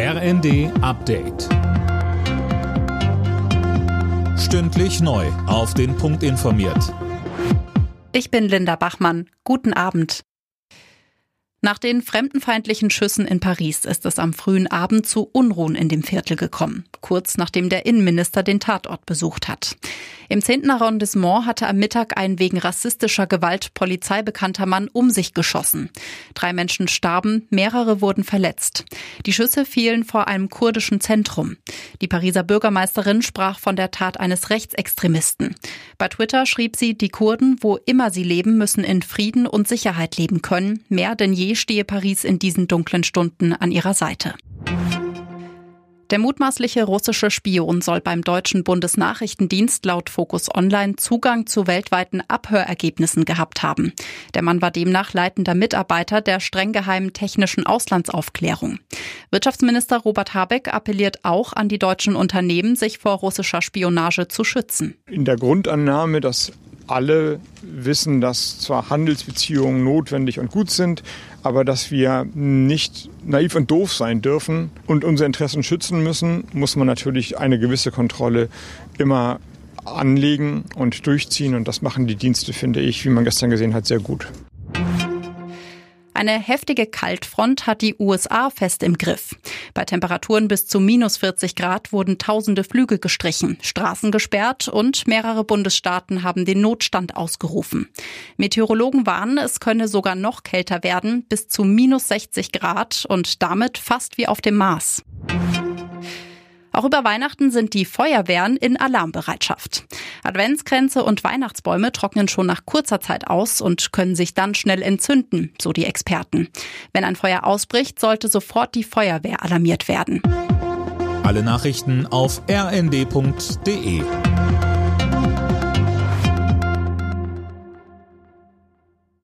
RND Update. Stündlich neu. Auf den Punkt informiert. Ich bin Linda Bachmann. Guten Abend. Nach den fremdenfeindlichen Schüssen in Paris ist es am frühen Abend zu Unruhen in dem Viertel gekommen, kurz nachdem der Innenminister den Tatort besucht hat. Im 10. Arrondissement hatte am Mittag ein wegen rassistischer Gewalt polizeibekannter Mann um sich geschossen. Drei Menschen starben, mehrere wurden verletzt. Die Schüsse fielen vor einem kurdischen Zentrum. Die Pariser Bürgermeisterin sprach von der Tat eines Rechtsextremisten. Bei Twitter schrieb sie, die Kurden, wo immer sie leben, müssen in Frieden und Sicherheit leben können. Mehr denn je stehe Paris in diesen dunklen Stunden an ihrer Seite. Der mutmaßliche russische Spion soll beim deutschen Bundesnachrichtendienst laut Focus Online Zugang zu weltweiten Abhörergebnissen gehabt haben. Der Mann war demnach leitender Mitarbeiter der streng geheimen technischen Auslandsaufklärung. Wirtschaftsminister Robert Habeck appelliert auch an die deutschen Unternehmen, sich vor russischer Spionage zu schützen. In der Grundannahme, dass alle wissen, dass zwar Handelsbeziehungen notwendig und gut sind, aber dass wir nicht naiv und doof sein dürfen und unsere Interessen schützen müssen, muss man natürlich eine gewisse Kontrolle immer anlegen und durchziehen. Und das machen die Dienste, finde ich, wie man gestern gesehen hat, sehr gut. Eine heftige Kaltfront hat die USA fest im Griff. Bei Temperaturen bis zu minus 40 Grad wurden tausende Flüge gestrichen, Straßen gesperrt und mehrere Bundesstaaten haben den Notstand ausgerufen. Meteorologen warnen, es könne sogar noch kälter werden, bis zu minus 60 Grad und damit fast wie auf dem Mars. Auch über Weihnachten sind die Feuerwehren in Alarmbereitschaft. Adventskränze und Weihnachtsbäume trocknen schon nach kurzer Zeit aus und können sich dann schnell entzünden, so die Experten. Wenn ein Feuer ausbricht, sollte sofort die Feuerwehr alarmiert werden. Alle Nachrichten auf rnd.de